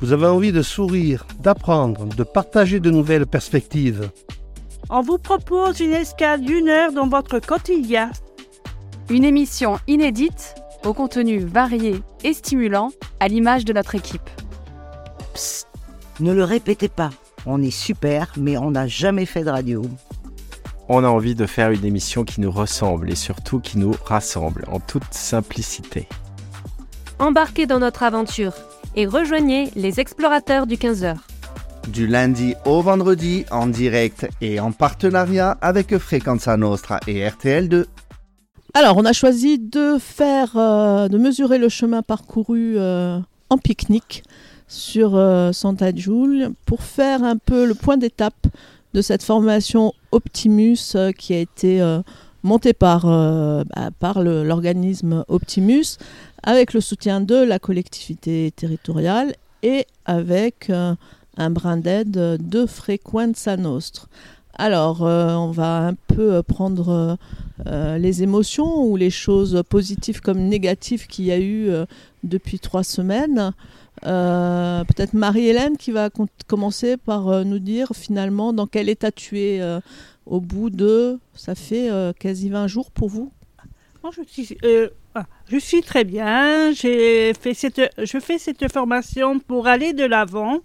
Vous avez envie de sourire, d'apprendre, de partager de nouvelles perspectives. On vous propose une escale d'une heure dans votre quotidien. Une émission inédite, au contenu varié et stimulant, à l'image de notre équipe. Psst, ne le répétez pas. On est super, mais on n'a jamais fait de radio. On a envie de faire une émission qui nous ressemble et surtout qui nous rassemble en toute simplicité. Embarquez dans notre aventure et rejoignez les explorateurs du 15h. Du lundi au vendredi en direct et en partenariat avec Frequenza Nostra et RTL2. Alors, on a choisi de faire, euh, de mesurer le chemin parcouru euh, en pique-nique sur euh, Santa Jules pour faire un peu le point d'étape de cette formation Optimus qui a été montée par, bah, par l'organisme Optimus avec le soutien de la collectivité territoriale et avec un brin d'aide de Frequenza Nostra. Alors, on va un peu prendre les émotions ou les choses positives comme négatives qu'il y a eu depuis trois semaines. Euh, peut-être Marie-Hélène qui va commencer par euh, nous dire finalement dans quel état tu es euh, au bout de, ça fait quasi 20 jours pour vous Moi, je suis, je suis très bien. J'ai fait cette, je fais cette formation pour aller de l'avant.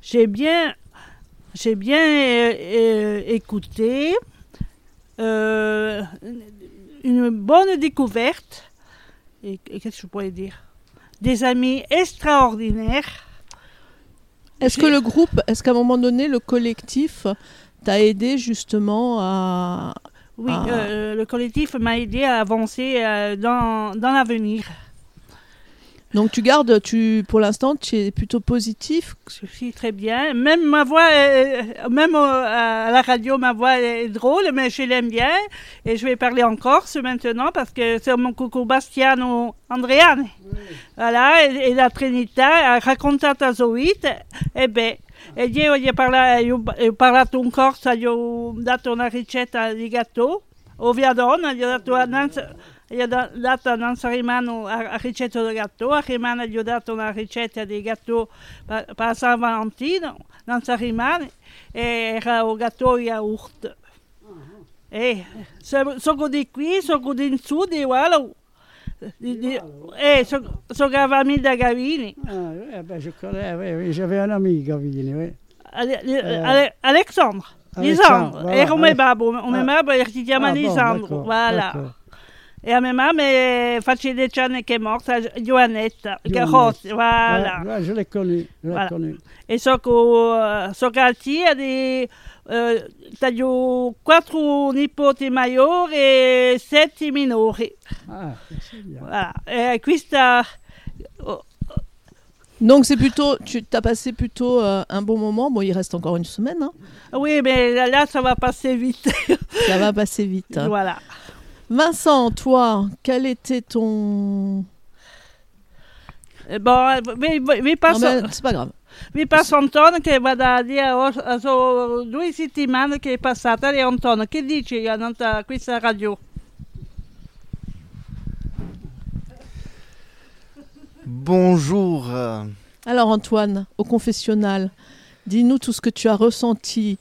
J'ai bien, j'ai bien écouté. une bonne découverte. Et, et qu'est-ce que je pourrais dire? Des amis extraordinaires. Est-ce que le groupe, est-ce qu'à un moment donné, le collectif t'a aidé justement à... Oui, euh, le collectif m'a aidé à avancer euh, dans, dans l'avenir. Donc tu gardes, tu, pour l'instant, tu es plutôt positif? Je suis très bien. Même ma voix, même à la radio, ma voix est drôle, mais je l'aime bien. Et je vais parler en corse maintenant parce que c'est mon coucou Bastiano Andreane. Voilà, et, la Trinita, raccontata zoit, e beh, e io gli ho parlato in corsa, gli ho dato una ricetta di gatto, o viadonna, gli ho dato una gli ho dato a Nanza Rimano la ricetta del gatto, a Rimano gli ho dato una ricetta di gatto per, per San Valentino, Nanza Rimano, era il gatto yaourt. Uh-huh. E sono di qui, sono di in su, di voilà. Di, di, eh, sono so Gavamil da Gavini. Ah, eh, beh, j'avais un ami Gavini, oui. Ale, ale, Alexandre. Lisandro. Voilà. Era o meu babo. O meu babo, ele se chama ah, Lisandro. Voilà. Et à ma maman, facile des Chan qui est morte, Joannette, Carotte, voilà. Ouais, ouais, je l'ai connue, je voilà. connue. Et so que, so que a des, euh, taglio quattro nipoti maggiori e sette minori. Ah, c'est bien. Voilà. Et questa... Donc c'est plutôt, tu as passé plutôt euh, un bon moment. Bon, il reste encore une semaine. Hein. Oui, mais là, ça va passer vite. ça va passer vite. Hein. Voilà. Vincent, toi, quel était ton... Bon, vi, vi passo... No, c'est pas grave. Vi passo Antonio che vado a dire, sono due settimane che è passata e Antonio, che dici a questa radio? Bonjour. Alors Antoine, au confessionnal, dis-nous tout ce que tu as ressenti.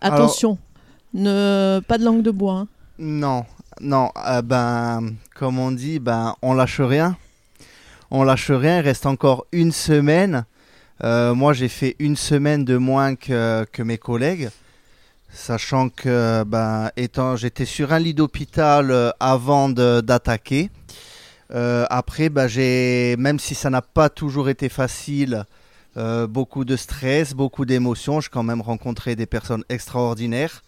Attention, ne pas de langue de bois. Hein. Non, non, euh, ben, comme on dit, ben, on lâche rien. On lâche rien, il reste encore une semaine. Euh, moi, j'ai fait une semaine de moins que, mes collègues, sachant que ben, étant, j'étais sur un lit d'hôpital euh, avant d'attaquer. après, ben, j'ai, même si ça n'a pas toujours été facile, beaucoup de stress, beaucoup d'émotions, j'ai quand même rencontré des personnes extraordinaires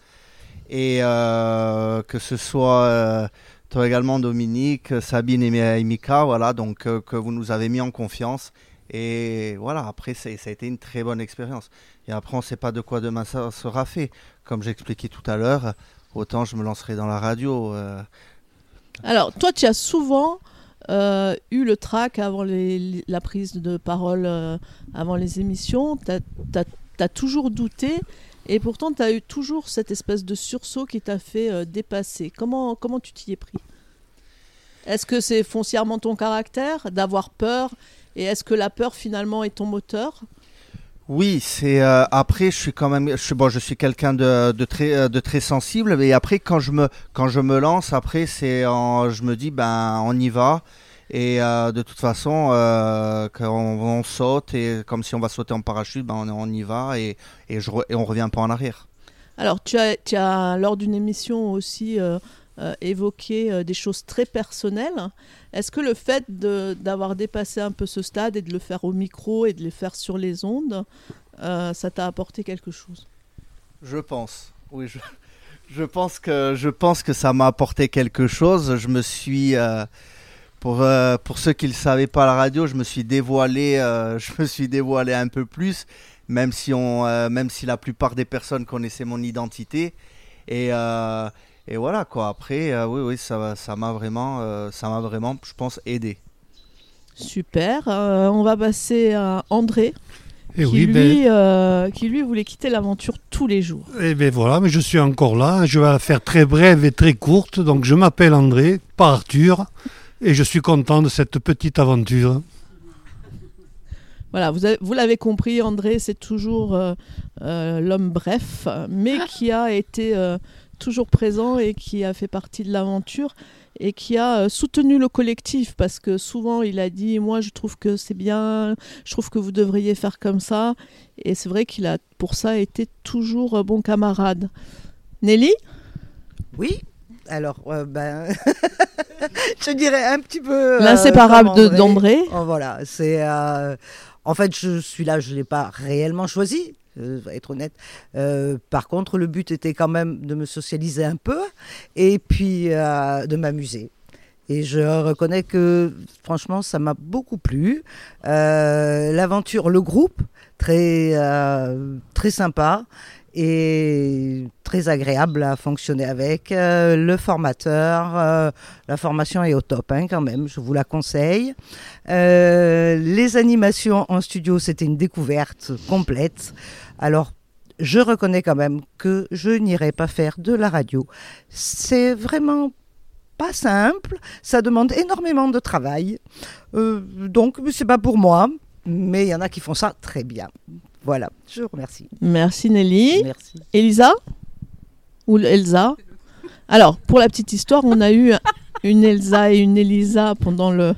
et euh, que ce soit euh, toi également Dominique, Sabine et Mika, voilà, donc euh, que vous nous avez mis en confiance. Et voilà, après, ça a été une très bonne expérience. Et après, on ne sait pas de quoi demain ça sera fait. Comme j'expliquais tout à l'heure, autant je me lancerai dans la radio. Alors, toi, tu as souvent eu le trac avant la prise de parole, avant les émissions. Tu as, toujours douté. Et pourtant, tu as eu toujours cette espèce de sursaut qui t'a fait euh, dépasser. Comment, comment tu t'y es pris? Est-ce que c'est foncièrement ton caractère d'avoir peur? Et est-ce que la peur finalement est ton moteur? Oui, c'est euh, après je suis quand même je bon, je suis quelqu'un de, très euh, de très sensible et après quand je me quand je me lance après c'est je me dis ben on y va et euh, de toute façon euh, quand on, on saute et comme si on va sauter en parachute ben on, on y va et et je et on revient pas en arrière. Alors, tu as, tu as lors d'une émission aussi euh, évoqué des choses très personnelles. Est-ce que le fait d'avoir dépassé un peu ce stade et de le faire au micro et de le faire sur les ondes, ça t'a apporté quelque chose? Je pense. Oui, je, je pense que je pense que ça m'a apporté quelque chose. Je me suis pour euh, pour ceux qui le savaient pas à la radio, je me suis dévoilé euh, je me suis dévoilé un peu plus même si on euh, même si la plupart des personnes connaissaient mon identité et euh, et voilà quoi. Après euh, oui oui, ça ça m'a vraiment euh, ça m'a vraiment je pense aidé. Super. Euh, on va passer à André, Et qui, oui, lui, ben, euh, qui lui voulait quitter l'aventure tous les jours. eh ben voilà, mais je suis encore là. Je vais la faire très brève et très courte. Donc je m'appelle André, pas Arthur, et je suis content de cette petite aventure. Voilà, vous, avez- vous l'avez compris, André, c'est toujours euh, euh, l'homme bref, mais qui a été euh, toujours présent et qui a fait partie de l'aventure et qui a euh, soutenu le collectif parce que souvent il a dit moi je trouve que c'est bien, je trouve que vous devriez faire comme ça et c'est vrai qu'il a pour ça été toujours euh, bon camarade. Nelly? Oui. Alors, euh, ben, je dirais un petit peu. euh, L'inséparable de- d'André. Oh, voilà, c'est. euh, en fait, je suis là, je ne l'ai pas réellement choisi, euh, être honnête. Euh, par contre, le but était quand même de me socialiser un peu et puis de m'amuser. Et je reconnais que, franchement, ça m'a beaucoup plu. L'aventure, le groupe, très, très sympa et très agréable à fonctionner avec. Euh, le formateur, euh, la formation est au top hein, quand même, je vous la conseille. Euh, les animations en studio, c'était une découverte complète. Alors, je reconnais quand même que je n'irai pas faire de la radio. C'est vraiment pas simple, ça demande énormément de travail. Donc, c'est pas pour moi, mais il y en a qui font ça très bien. Voilà, je vous remercie. Merci Nelly. Merci. Elisa Ou Elsa? Alors, pour la petite histoire, on a eu une Elsa et une Elisa pendant, le,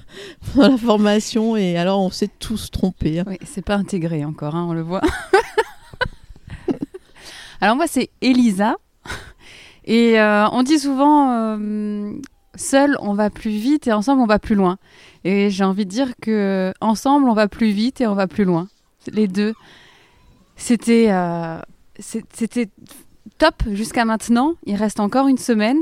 pendant la formation et alors on s'est tous trompés. hein. Oui, c'est pas intégré encore, hein, on le voit. Alors moi, c'est Elisa. Et euh, on dit souvent, euh, seul, on va plus vite et ensemble, on va plus loin. Et j'ai envie de dire que ensemble, on va plus vite et on va plus loin. Les deux. C'était euh, c'était top jusqu'à maintenant. Il reste encore une semaine.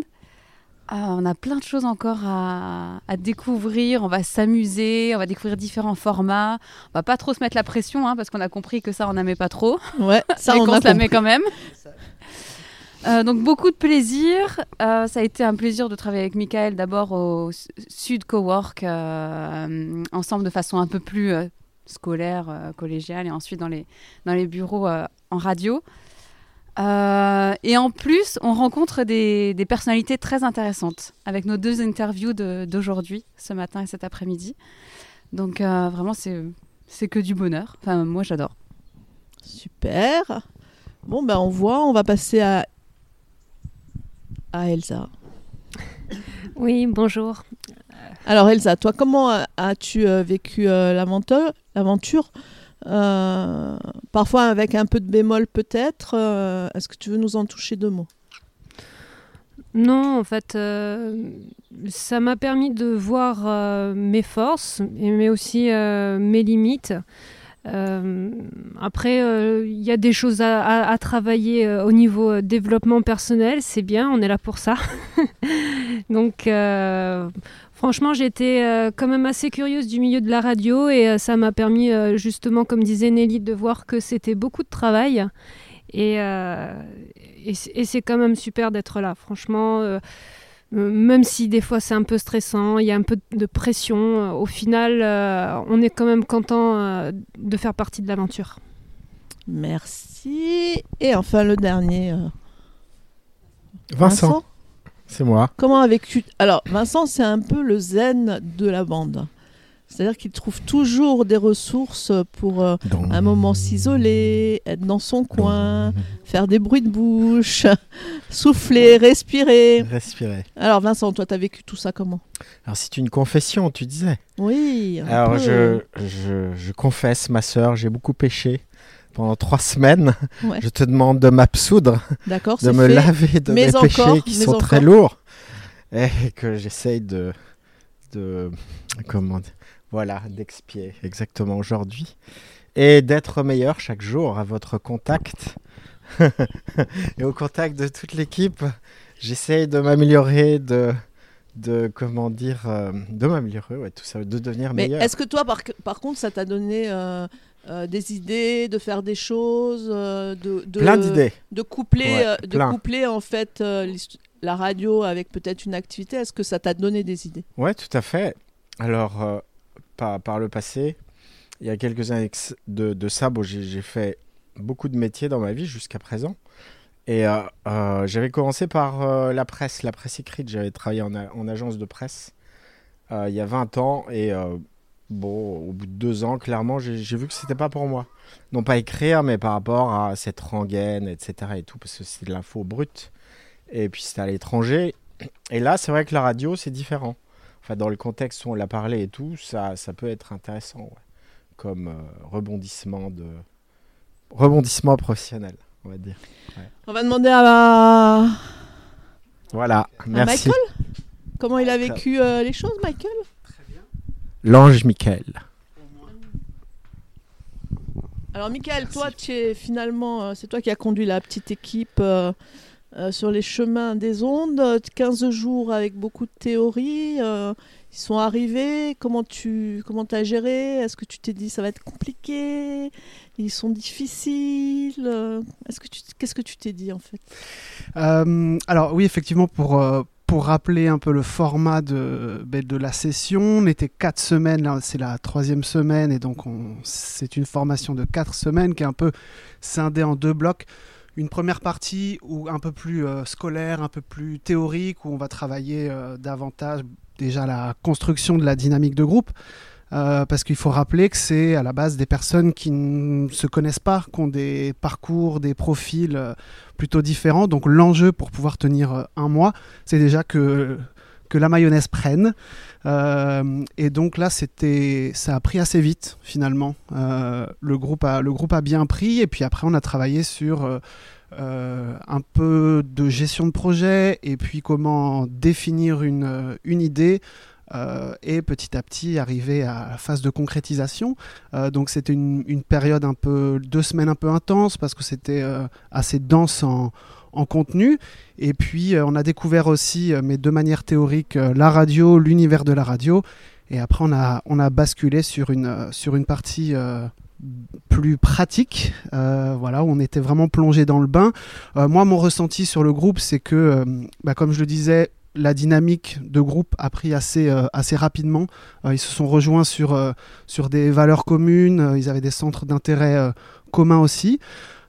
Ah, on a plein de choses encore à, à découvrir. On va s'amuser, on va découvrir différents formats. On va pas trop se mettre la pression, hein, parce qu'on a compris que ça, on n'aimait pas trop. Ouais, ça on qu'on a se la met compris. quand même. Euh, donc beaucoup de plaisir. Euh, ça a été un plaisir de travailler avec Michael d'abord au Sud Cowork euh, ensemble de façon un peu plus euh, scolaire, euh, collégiale et ensuite dans les, dans les bureaux euh, en radio. Euh, et en plus, on rencontre des, des personnalités très intéressantes avec nos deux interviews de- d'aujourd'hui, ce matin et cet après-midi. Donc euh, vraiment, c'est c'est que du bonheur. Enfin, moi, j'adore. Super. Bon, ben on voit, on va passer à, à Elsa. Oui, bonjour. Alors Elsa, toi, comment as-tu euh, vécu euh, l'aventure, l'aventure Euh, Parfois avec un peu de bémol peut-être. euh, Est-ce que tu veux nous en toucher deux mots? Non, en fait, euh, ça m'a permis de voir mes forces, mais aussi mes limites. Euh, après, euh, il y a des choses à, travailler euh, au niveau euh, développement personnel, c'est bien, on est là pour ça. Donc, euh, franchement, j'étais euh, quand même assez curieuse du milieu de la radio et euh, ça m'a permis, euh, justement, comme disait Nelly, de voir que c'était beaucoup de travail. Euh, et c'est quand même super d'être là, franchement. Euh, même si des fois c'est un peu stressant, il y a un peu de pression, euh, au final, euh, on est quand même content euh, de faire partie de l'aventure. Merci. Et enfin le dernier. euh, C'est-à-dire qu'il trouve toujours des ressources pour euh, un moment s'isoler, être dans son coin, faire des bruits de bouche, souffler, respirer. Respirer. Alors Vincent, toi, tu as vécu tout ça comment? Alors c'est une confession, tu disais. Oui. Alors je, je, je confesse, ma sœur, j'ai beaucoup péché pendant trois semaines. Ouais. Je te demande de m'absoudre, de me fait. laver de Mais mes encore, péchés qui sont encore. très lourds et que j'essaye de, de comment dire, voilà, d'expier exactement aujourd'hui et d'être meilleur chaque jour à votre contact et au contact de toute l'équipe. J'essaye de m'améliorer, de, de comment dire, euh, de m'améliorer, ouais, tout ça, de devenir Mais meilleur. est-ce que toi, par, par contre, ça t'a donné euh, euh, des idées de faire des choses, de, de- Plein d'idées. de coupler, Ouais, de coupler en fait la radio avec peut-être une activité? Est-ce que ça t'a donné des idées? Ouais, tout à fait. Alors, par, le passé, il y a quelques années de, ça, bon, j'ai fait beaucoup de métiers dans ma vie jusqu'à présent. Et euh, euh, j'avais commencé par euh, la presse, la presse écrite. J'avais travaillé en, agence de presse il y a 20 ans. Et bon, au bout de deux ans, clairement, j'ai j'ai vu que c'était pas pour moi. Non pas écrire, mais par rapport à cette rengaine, etc. Et tout, parce que c'est de l'info brute. Et puis c'était à l'étranger. Et là, c'est vrai que la radio, c'est différent. Enfin, dans le contexte où on l'a parlé et tout, ça, ça peut être intéressant, ouais. comme euh, rebondissement de rebondissement professionnel, on va dire. Ouais. On va demander à, Voilà, merci. Michael? Comment il a vécu euh, les choses, Michael? L'ange Michael. Alors, Michael, toi, tu es finalement, euh, c'est toi qui as conduit la petite équipe euh, euh, sur les chemins des ondes. euh, 15 jours avec beaucoup de théories. euh, ils sont arrivés. Comment tu comment as géré? Est-ce que tu t'es dit ça va être compliqué? Ils sont difficiles euh, Est-ce que tu qu'est-ce que tu t'es dit en fait? Euh, alors oui, effectivement, pour, euh, pour rappeler un peu le format de, ben, de la session, on était quatre semaines, là c'est la troisième semaine, et donc on- c'est une formation de quatre semaines qui est un peu scindée en deux blocs. Une première partie où un peu plus euh, scolaire, un peu plus théorique, où on va travailler euh, davantage déjà la construction de la dynamique de groupe. Euh, parce qu'il faut rappeler que c'est à la base des personnes qui ne se connaissent pas, qui ont des parcours, des profils plutôt différents. Donc l'enjeu pour pouvoir tenir un mois, c'est déjà que, que la mayonnaise prenne. Euh, et donc là, c'était, ça a pris assez vite finalement. Euh, le, groupe a, le groupe a bien pris et puis après on a travaillé sur euh, un peu de gestion de projet et puis comment définir une, une idée. et petit à petit arriver à la phase de concrétisation. Donc c'était une, période un peu, deux semaines un peu intense parce que c'était assez dense en, en contenu. Et puis euh, on a découvert aussi, euh, mais de manière théorique, euh, la radio, l'univers de la radio. Et après on a, on a basculé sur une, sur une partie plus pratique, voilà, on était vraiment plongé dans le bain. Moi, mon ressenti sur le groupe, c'est que, bah, comme je le disais, la dynamique de groupe a pris assez, assez rapidement. Ils se sont rejoints sur, sur des valeurs communes, ils avaient des centres d'intérêt communs aussi.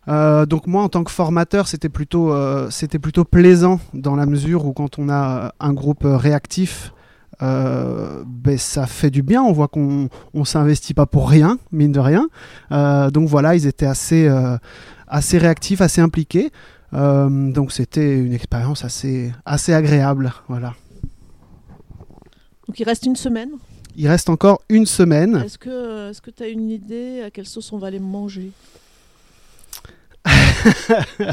Euh, donc moi, en tant que formateur, c'était plutôt, euh, c'était plutôt plaisant dans la mesure où quand on a euh, un groupe réactif, euh, ben, ça fait du bien. On voit qu'on on s'investit pas pour rien, mine de rien. Donc voilà, ils étaient assez, assez réactifs, assez impliqués. Donc c'était une expérience assez, assez agréable. Voilà. Donc il reste une semaine? Il reste encore une semaine. Est-ce que est-ce que tu as une idée à quelle sauce on va les manger?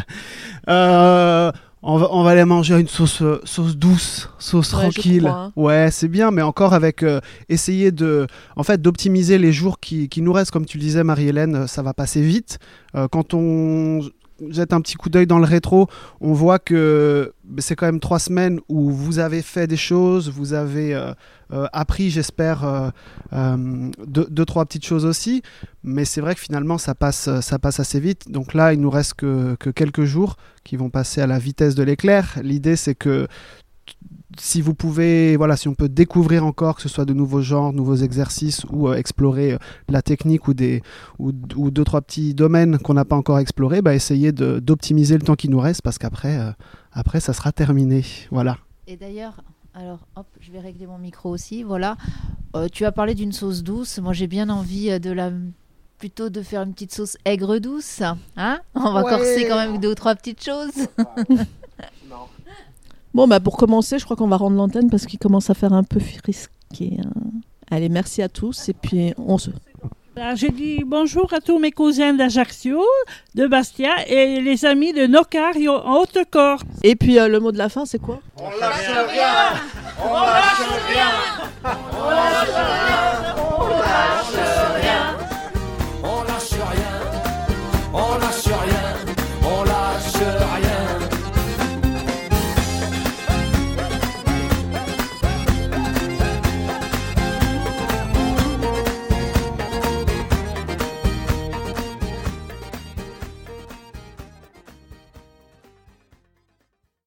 Euh, on, va, on va aller manger une sauce, euh, sauce douce, sauce Ouais, tranquille. hein. Ouais, c'est bien, mais encore avec euh, essayer de, en fait, d'optimiser les jours qui, qui nous restent. Comme tu le disais, Marie-Hélène, ça va passer vite. Euh, quand on jette un petit coup d'œil dans le rétro, on voit que ben, c'est quand même trois semaines où vous avez fait des choses, vous avez euh, euh, appris, j'espère, euh, euh, deux, trois petites choses aussi. Mais c'est vrai que finalement, ça passe, assez vite. Donc là, il nous reste que quelques jours qui vont passer à la vitesse de l'éclair. L'idée, c'est que si vous pouvez, voilà, si on peut découvrir encore, que ce soit de nouveaux genres, nouveaux exercices ou euh, explorer euh, la technique ou, des, ou, ou, deux, trois petits domaines qu'on n'a pas encore explorés, bah, essayez d'optimiser le temps qui nous reste parce qu'après, euh, après, ça sera terminé. Voilà. Et d'ailleurs, Alors, hop, je vais régler mon micro aussi. Voilà. Euh, tu as parlé d'une sauce douce. Moi, j'ai bien envie de la plutôt de faire une petite sauce aigre douce. Hein On va Ouais. corser quand même deux ou trois petites choses. Bon, bah pour commencer, je crois qu'on va rendre l'antenne parce qu'il commence à faire un peu risqué. Hein. Allez, merci à tous et puis on se. Ben, J'ai dit bonjour à tous mes cousins d'Ajaccio, de Bastia et les amis de Nocario en Haute-Corse. Et puis euh, le mot de la fin, c'est quoi? On lâche rien On lâche rien On lâche rien On lâche rien